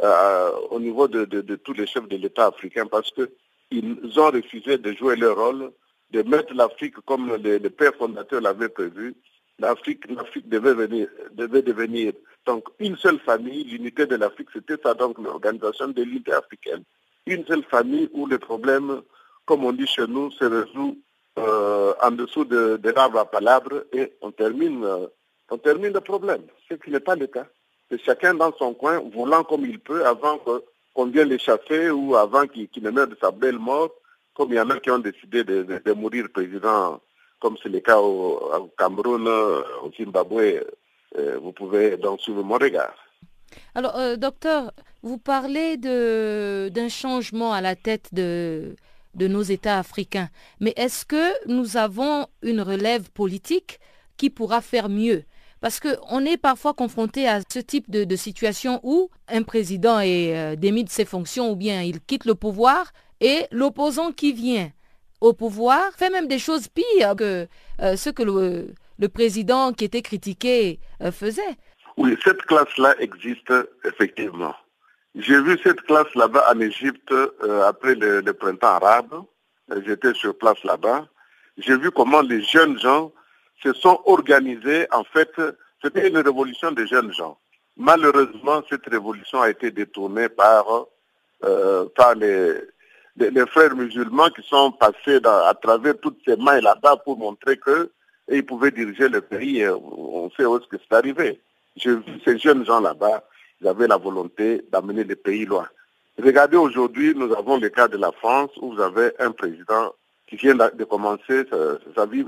Speaker 16: euh, au niveau de, tous les chefs de l'État africain parce qu'ils ont refusé de jouer leur rôle, de mettre l'Afrique comme le, père fondateur l'avait prévu. L'Afrique, l'Afrique devait, venir, devait devenir donc une seule famille. L'unité de l'Afrique, c'était ça, donc l'organisation de l'unité africaine. Une seule famille où les problèmes, comme on dit chez nous, se résout euh, en dessous de, de à palabres et on termine, euh, on termine le problème, ce qui n'est pas le cas chacun dans son coin, volant comme il peut, avant qu'on vienne les chasser ou avant qu'il ne meure de sa belle mort, comme il y en a qui ont décidé de, mourir président, comme c'est le cas au, Cameroun, au Zimbabwe. Euh, vous pouvez donc suivre mon regard.
Speaker 4: Alors, euh, docteur, vous parlez d'un changement à la tête de, nos États africains, mais est-ce que nous avons une relève politique qui pourra faire mieux? Parce qu'on est parfois confronté à ce type de, situation où un président est euh, démis de ses fonctions ou bien il quitte le pouvoir et l'opposant qui vient au pouvoir fait même des choses pires que euh, ce que le, président qui était critiqué faisait.
Speaker 16: Oui, cette classe-là existe effectivement. J'ai vu cette classe là-bas en Égypte après le, printemps arabe. J'étais sur place là-bas. J'ai vu comment les jeunes gens se sont organisés. En fait, c'était une révolution des jeunes gens. Malheureusement, cette révolution a été détournée par, euh, par les, frères musulmans qui sont passés à travers toutes ces mailles là-bas pour montrer qu'ils pouvaient diriger le pays. on sait où est-ce que c'est arrivé. Vu ces jeunes gens là-bas, ils avaient la volonté d'amener le pays loin. Regardez aujourd'hui, nous avons le cas de la France où vous avez un président qui vient de commencer sa vie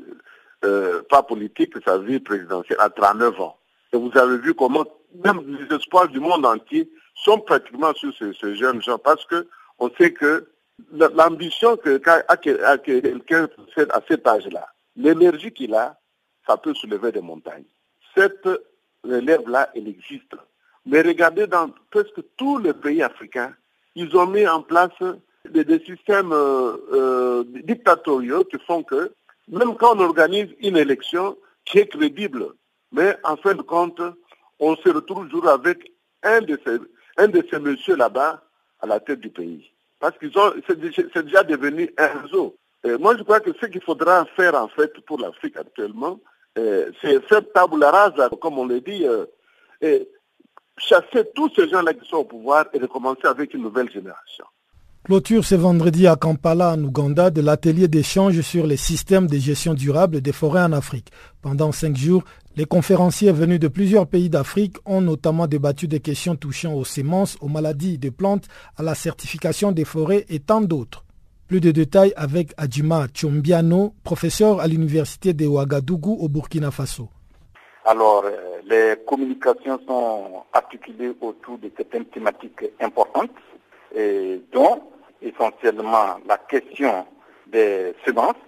Speaker 16: euh, pas politique, sa vie présidentielle à 39 ans. Et vous avez vu comment même les espoirs du monde entier sont pratiquement sur ces, jeunes gens parce que on sait que l'ambition que quelqu'un à cet âge-là, l'énergie qu'il a, ça peut soulever des montagnes. Cette relève-là, elle existe. Mais regardez dans presque tous les pays africains, ils ont mis en place des, systèmes euh, euh, dictatoriaux qui font que même quand on organise une élection qui est crédible, mais en fin de compte, on se retrouve toujours avec un de ces, un de ces messieurs là-bas à la tête du pays. Parce qu'ils ont, c'est déjà devenu un réseau. moi, je crois que ce qu'il faudra faire en fait pour l'Afrique actuellement, c'est faire table rasa, comme on le dit, euh, chasser tous ces gens-là qui sont au pouvoir et recommencer avec une nouvelle génération.
Speaker 3: Clôture ce vendredi à Kampala, en Ouganda, de l'atelier d'échange sur les systèmes de gestion durable des forêts en Afrique. Pendant cinq jours, les conférenciers venus de plusieurs pays d'Afrique ont notamment débattu des questions touchant aux semences, aux maladies des plantes, à la certification des forêts et tant d'autres. Plus de détails avec Adjima Chombiano, professeur à l'université de Ouagadougou au Burkina Faso.
Speaker 17: Alors, euh, les communications sont articulées autour de certaines thématiques importantes, et dont essentiellement la question des semences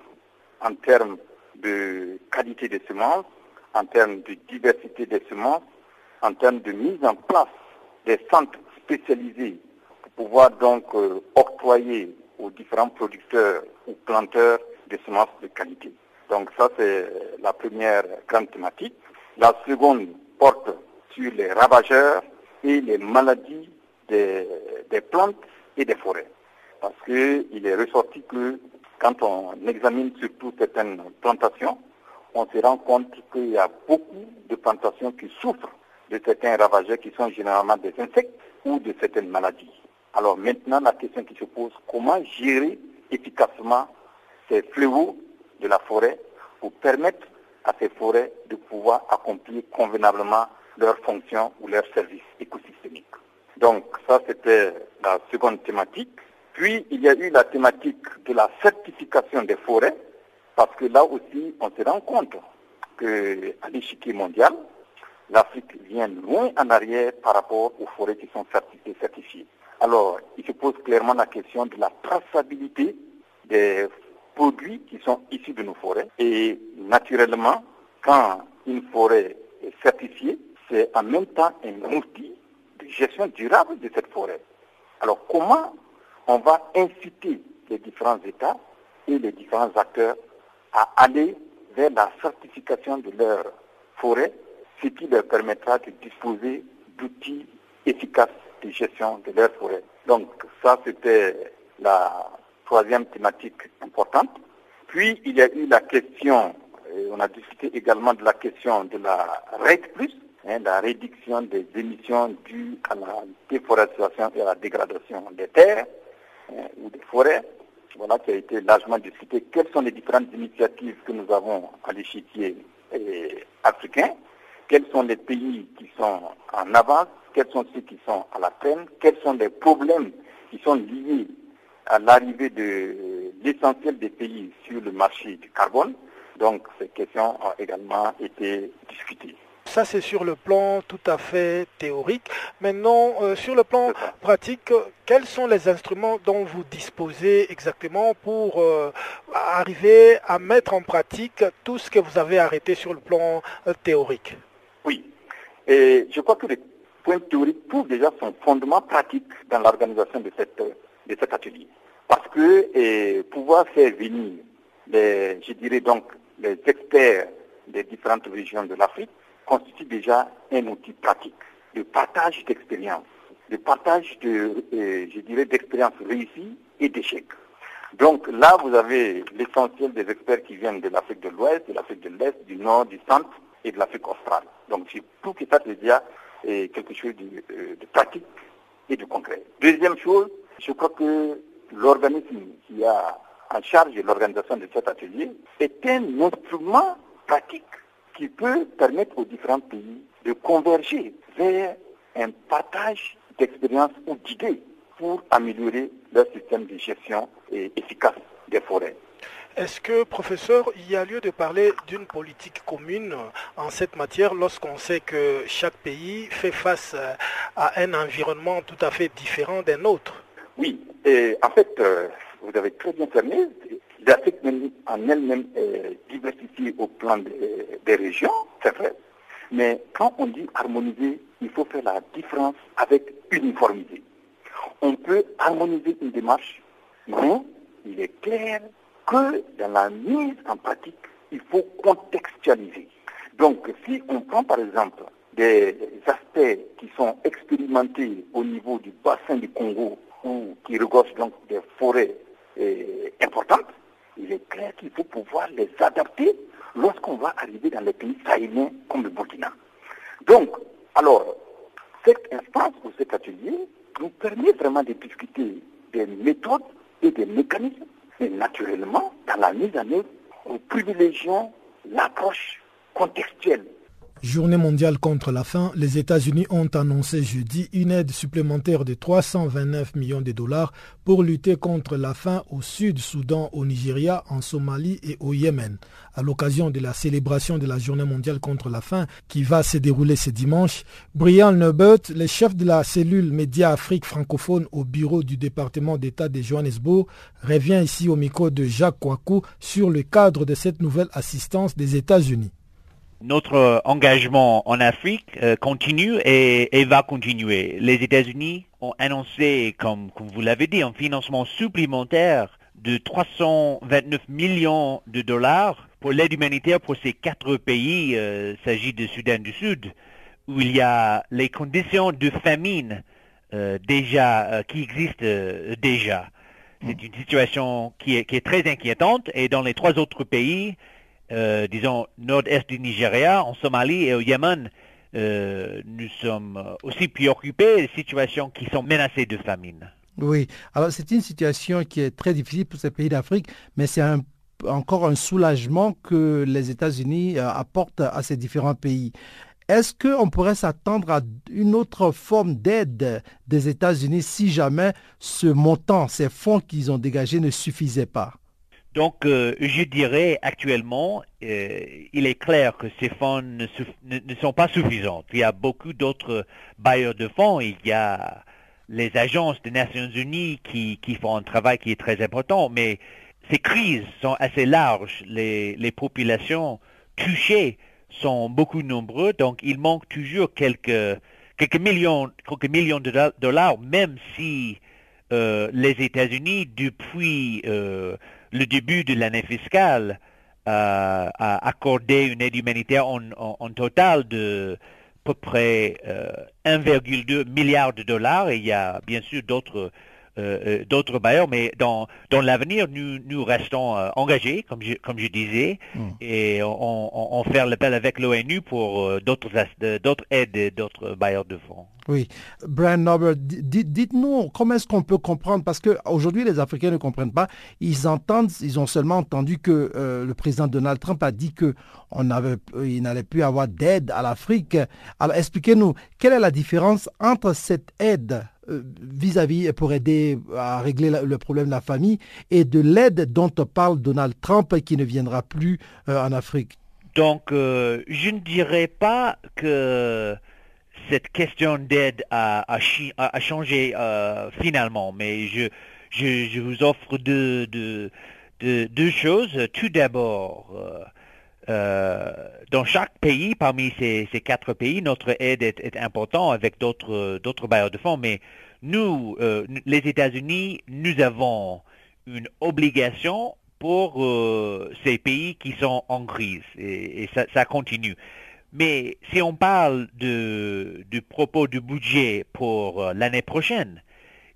Speaker 17: en termes de qualité des semences, en termes de diversité des semences, en termes de mise en place des centres spécialisés pour pouvoir donc euh, octroyer aux différents producteurs ou planteurs des semences de qualité. Donc ça, c'est la première grande thématique. La seconde porte sur les ravageurs et les maladies des plantes et des forêts parce qu'il est ressorti que quand on examine surtout certaines plantations, on se rend compte qu'il y a beaucoup de plantations qui souffrent de certains ravageurs qui sont généralement des insectes ou de certaines maladies. Alors maintenant, la question qui se pose, comment gérer efficacement ces fléaux de la forêt pour permettre à ces forêts de pouvoir accomplir convenablement leurs fonctions ou leurs services écosystémiques? Donc ça, c'était la seconde thématique. Puis, il y a eu la thématique de la certification des forêts, Parce que là aussi, on se rend compte qu'à l'échiquier mondial, l'Afrique vient loin en arrière par rapport aux forêts qui sont certifiées. Alors, il se pose clairement la question de la traçabilité des produits qui sont issus de nos forêts. Et naturellement, quand une forêt est certifiée, c'est en même temps un outil de gestion durable de cette forêt. Alors, comment on va inciter les différents États et les différents acteurs à aller vers la certification de leurs forêts, ce qui leur permettra de disposer d'outils efficaces de gestion de leurs forêts. Donc ça, c'était la troisième thématique importante. Puis, il y a eu la question, on a discuté également de la question de la RED+, hein, la réduction des émissions dues à la déforestation et à la dégradation des terres hein, ou des forêts voilà, qui a été largement discuté. Quelles sont les différentes initiatives que nous avons à l'échiquier africain? Quels sont les pays qui sont en avance? Quels sont ceux qui sont à la peine Quels sont les problèmes qui sont liés à l'arrivée de l'essentiel des pays sur le marché du carbone? Donc ces questions ont également été discutées.
Speaker 3: Ça, c'est sur le plan tout à fait théorique. Maintenant, euh, sur le plan pratique, quels sont les instruments dont vous disposez exactement pour euh, arriver à mettre en pratique tout ce que vous avez arrêté sur le plan euh, théorique?
Speaker 17: Oui. Et je crois que les points théoriques trouvent déjà son fondement pratique dans l'organisation de, cet atelier. Parce que pouvoir faire venir, les, je dirais donc, les experts des différentes régions de l'Afrique, constitue déjà un outil pratique de partage d'expérience, de partage de, je dirais, d'expériences réussies et d'échecs. Donc là, vous avez l'essentiel des experts qui viennent de l'Afrique de l'Ouest, de l'Afrique de l'Est, du Nord, du Centre et de l'Afrique australe. Donc c'est tout qui est déjà euh, quelque chose euh, de, pratique et de concret. Deuxième chose, je crois que l'organisme qui a en charge de l'organisation de cet atelier est un instrument pratique qui peut permettre aux différents pays de converger vers un partage d'expériences ou d'idées pour améliorer leur système de gestion efficace des forêts.
Speaker 3: Est-ce que, professeur, il y a lieu de parler d'une politique commune en cette matière lorsqu'on sait que chaque pays fait face à un environnement tout à fait différent d'un autre?
Speaker 17: Oui, et en fait, euh, vous avez très bien fermé. L'Afrique en elle-même est diversifiée au plan des, régions, c'est vrai. Mais quand on dit harmoniser, il faut faire la différence avec uniformiser. On peut harmoniser une démarche, mais il est clair que dans la mise en pratique, il faut contextualiser. Donc, si on prend par exemple des aspects qui sont expérimentés au niveau du bassin du Congo ou qui regorgent donc des forêts eh, importantes, il est clair qu'il faut pouvoir les adapter lorsqu'on va arriver dans les pays sahéliens comme le Burkina. Donc, alors, cette instance ou cet atelier nous permet vraiment de discuter des méthodes et des mécanismes. Dans la mise en œuvre, nous privilégions l'approche contextuelle
Speaker 3: Journée mondiale contre la faim, les États-Unis ont annoncé jeudi une aide supplémentaire de 329 millions de dollars pour lutter contre la faim au Sud-Soudan, au Nigeria, en Somalie et au Yémen. À l'occasion de la célébration de la Journée mondiale contre la faim qui va se dérouler ce dimanche, Brian Neubert, le chef de la cellule Média Afrique francophone au bureau du département d'État de Johannesburg, revient ici au micro de Jacques Kouakou sur le cadre de cette nouvelle assistance des États-Unis
Speaker 18: notre engagement en Afrique euh, continue et, va continuer. Les États-Unis ont annoncé, comme, vous l'avez dit, un financement supplémentaire de 329 millions de dollars pour l'aide humanitaire pour ces quatre pays. Euh, il s'agit de Soudan du Sud, où il y a les conditions de famine euh, déjà qui existent déjà. C'est une situation qui est, qui est très inquiétante et dans les trois autres pays, euh, disons, nord-est du Nigeria, en Somalie et au Yémen, euh, nous sommes aussi préoccupés des situations qui sont menacées de famine.
Speaker 2: Oui, alors c'est une situation qui est très difficile pour ces pays d'Afrique, mais c'est encore un soulagement que les États-Unis euh, apportent à ces différents pays. Est-ce qu'on pourrait s'attendre à une autre forme d'aide des États-Unis si jamais ce montant, ces fonds qu'ils ont dégagés ne suffisaient pas?
Speaker 18: Donc, je dirais actuellement, il est clair que ces fonds ne, ne, sont pas suffisants. Il y a beaucoup d'autres bailleurs de fonds. Il y a les agences des Nations Unies qui, qui font un travail qui est très important, mais ces crises sont assez larges. Les, les populations touchées sont beaucoup nombreuses, donc il manque toujours quelques, quelques, millions, quelques millions de dollars, même si euh, les États-Unis, depuis euh, le début de l'année fiscale, euh, a accordé une aide humanitaire en, total de peu près 1,2 milliard de dollars. Et il y a bien sûr d'autres euh, euh, d'autres bailleurs, mais dans, dans l'avenir, nous, nous restons euh, engagés, comme je, comme je disais, hmm. et on, on, fait l'appel avec l'ONU pour d'autres, d'autres aides et d'autres bailleurs de fonds.
Speaker 2: Oui. Brian Norbert, dites-nous comment est-ce qu'on peut comprendre, parce qu'aujourd'hui les Africains ne comprennent pas, ils entendent, ils ont seulement entendu que le président Donald Trump a dit qu'il n'allait plus avoir d'aide à l'Afrique. Alors expliquez-nous, quelle est la différence entre cette aide euh, vis-à-vis pour aider à régler le problème de la famille et de l'aide dont parle Donald Trump qui ne viendra plus euh, en Afrique
Speaker 18: Donc, euh, je ne dirais pas que cette question d'aide a, changé finalement, mais je, je, vous offre deux, deux choses. Tout d'abord, dans chaque pays, parmi ces, quatre pays, notre aide est, importante avec d'autres bailleurs de fonds, mais nous, euh, les États-Unis, nous avons une obligation pour euh, ces pays qui sont en crise et, ça, continue. Mais si on parle du propos du budget pour l'année prochaine,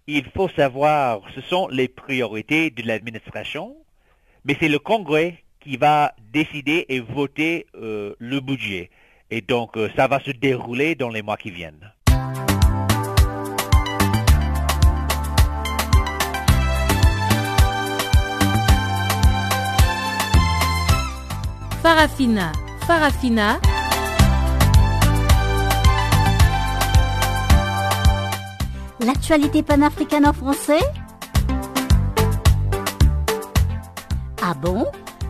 Speaker 18: il faut savoir, ce sont les priorités de l'administration, mais c'est le Congrès qui va décider et voter euh, le budget. Et donc, euh, ça va se dérouler dans les mois qui viennent.
Speaker 4: Farafina, Farafina.
Speaker 19: L'actualité panafricaine en français Ah bon?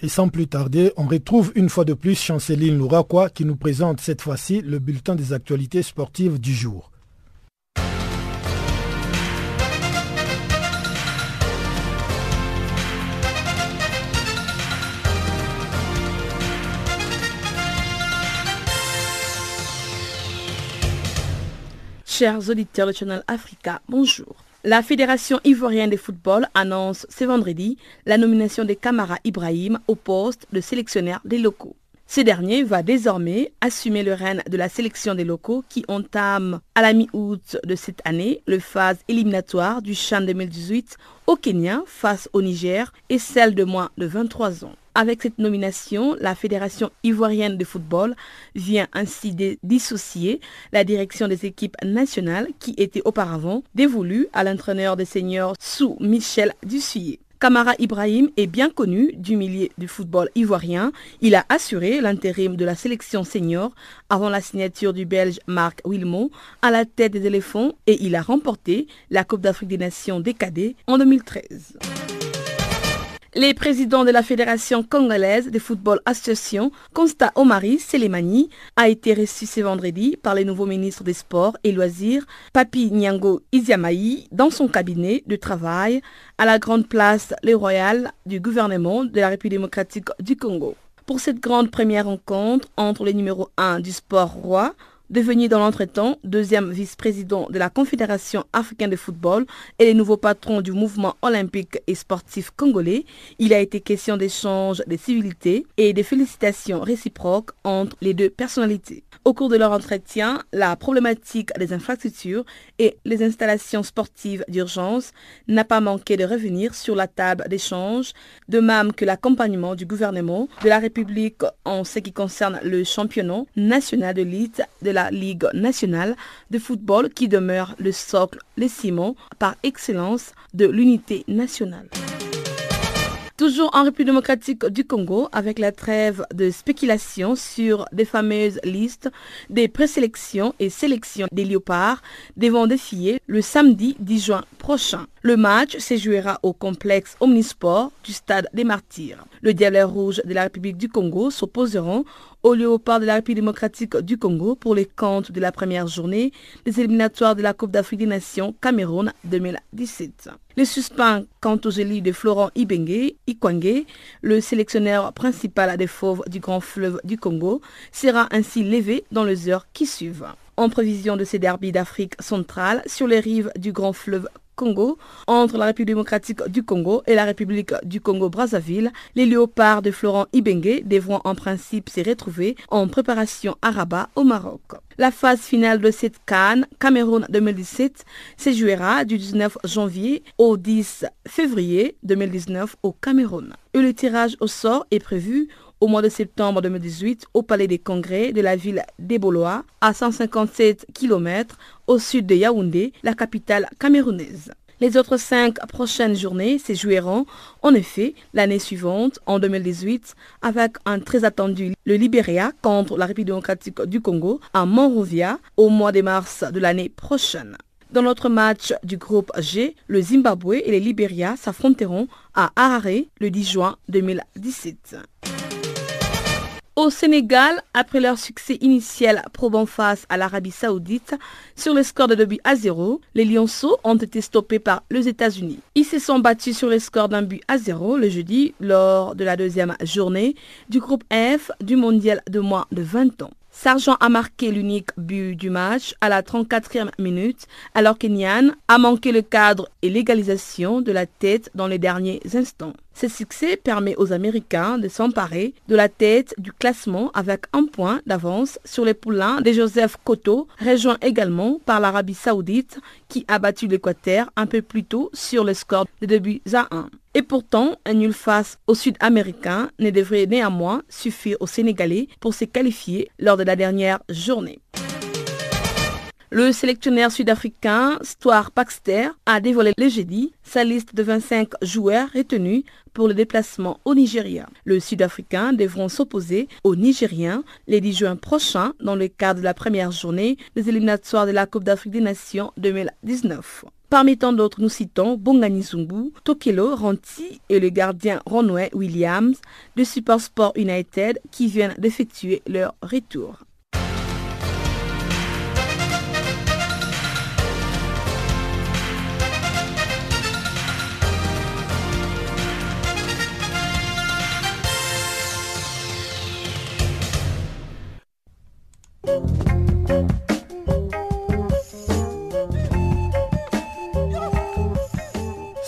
Speaker 3: Et sans plus tarder, on retrouve une fois de plus Chanceline Louraquois qui nous présente cette fois-ci le bulletin des actualités sportives du jour.
Speaker 15: Chers auditeurs de Channel Africa, bonjour. La Fédération ivoirienne de football annonce ce vendredi la nomination de Kamara Ibrahim au poste de sélectionneur des locaux. Ce dernier va désormais assumer le règne de la sélection des locaux qui entame à la mi-août de cette année le phase éliminatoire du Chan 2018 au Kenya face au Niger et celle de moins de 23 ans. Avec cette nomination, la Fédération ivoirienne de football vient ainsi dissocier la direction des équipes nationales qui était auparavant dévolue à l'entraîneur des seniors sous Michel Dussuyer. Kamara Ibrahim est bien connu du milieu du football ivoirien. Il a assuré l'intérim de la sélection senior avant la signature du Belge Marc Wilmot à la tête des éléphants et il a remporté la Coupe d'Afrique des Nations des cadets en 2013. Les présidents de la Fédération congolaise de football association, Constat Omari Selemani, a été reçu ce vendredi par les nouveaux ministres des Sports et Loisirs, Papi Nyango Iziamaï, dans son cabinet de travail à la grande place Le Royal du gouvernement de la République démocratique du Congo. Pour cette grande première rencontre entre les numéros 1 du sport roi, Devenu dans l'entretemps deuxième vice-président de la Confédération africaine de football et le nouveau patron du mouvement olympique et sportif congolais, il a été question d'échanges de civilités et de félicitations réciproques entre les deux personnalités. Au cours de leur entretien, la problématique des infrastructures et les installations sportives d'urgence n'a pas manqué de revenir sur la table d'échange, de même que l'accompagnement du gouvernement de la République en ce qui concerne le championnat national de l'élite de la Ligue nationale de football qui demeure le socle, le ciment par excellence de l'unité nationale. Toujours en République démocratique du Congo, avec la trêve de spéculation sur des fameuses listes des présélections et sélections des léopards devront défier le samedi 10 juin prochain. Le match se jouera au complexe Omnisport du Stade des Martyrs. Le Diable Rouge de la République du Congo s'opposeront au Léopard de la République démocratique du Congo pour les comptes de la première journée des éliminatoires de la Coupe d'Afrique des Nations Cameroun 2017. Le suspens quant aux élus de Florent Ikwangé, le sélectionneur principal des fauves du Grand Fleuve du Congo, sera ainsi levé dans les heures qui suivent. En prévision de ces derbies d'Afrique centrale sur les rives du Grand Fleuve Congo, entre la République démocratique du Congo et la République du Congo-Brazzaville, les léopards de Florent Ibenge devront en principe se retrouver en préparation à Rabat au Maroc. La phase finale de cette Cannes, Cameroun 2017, se jouera du 19 janvier au 10 février 2019 au Cameroun. Et le tirage au sort est prévu au mois de septembre 2018 au Palais des Congrès de la ville d'Eboloa, à 157 km au sud de Yaoundé, la capitale camerounaise. Les autres cinq prochaines journées se joueront en effet l'année suivante, en 2018, avec un très attendu le Libéria contre la République démocratique du Congo à Monrovia au mois de mars de l'année prochaine. Dans l'autre match du groupe G, le Zimbabwe et le Libéria s'affronteront à Harare le 10 juin 2017. Au Sénégal, après leur succès initial probant face à l'Arabie Saoudite sur le score de 2 buts à 0, les Lionceaux ont été stoppés par les États-Unis. Ils se sont battus sur le score d'un but à 0 le jeudi lors de la deuxième journée du groupe F du mondial de moins de 20 ans. Sargent a marqué l'unique but du match à la 34e minute, alors que Nian a manqué le cadre et l'égalisation de la tête dans les derniers instants. Ce succès permet aux Américains de s'emparer de la tête du classement avec un point d'avance sur les poulains de Joseph Koto, rejoint également par l'Arabie Saoudite qui a battu l'Équateur un peu plus tôt sur le score de 2 buts à 1. Et pourtant, un nul face aux Sud-Américains ne devrait néanmoins suffire aux Sénégalais pour se qualifier lors de la dernière journée. Le sélectionneur sud-africain Stuart Baxter a dévoilé le jeudi sa liste de 25 joueurs retenus pour le déplacement au Nigeria. Le Sud-Africain devront s'opposer aux Nigériens les 10 juin prochains dans le cadre de la première journée des éliminatoires de la Coupe d'Afrique des Nations 2019. Parmi tant d'autres, nous citons Bongani Zumbu, Tokelo Ranti et le gardien Ronway Williams de Super Sport United qui viennent d'effectuer leur retour.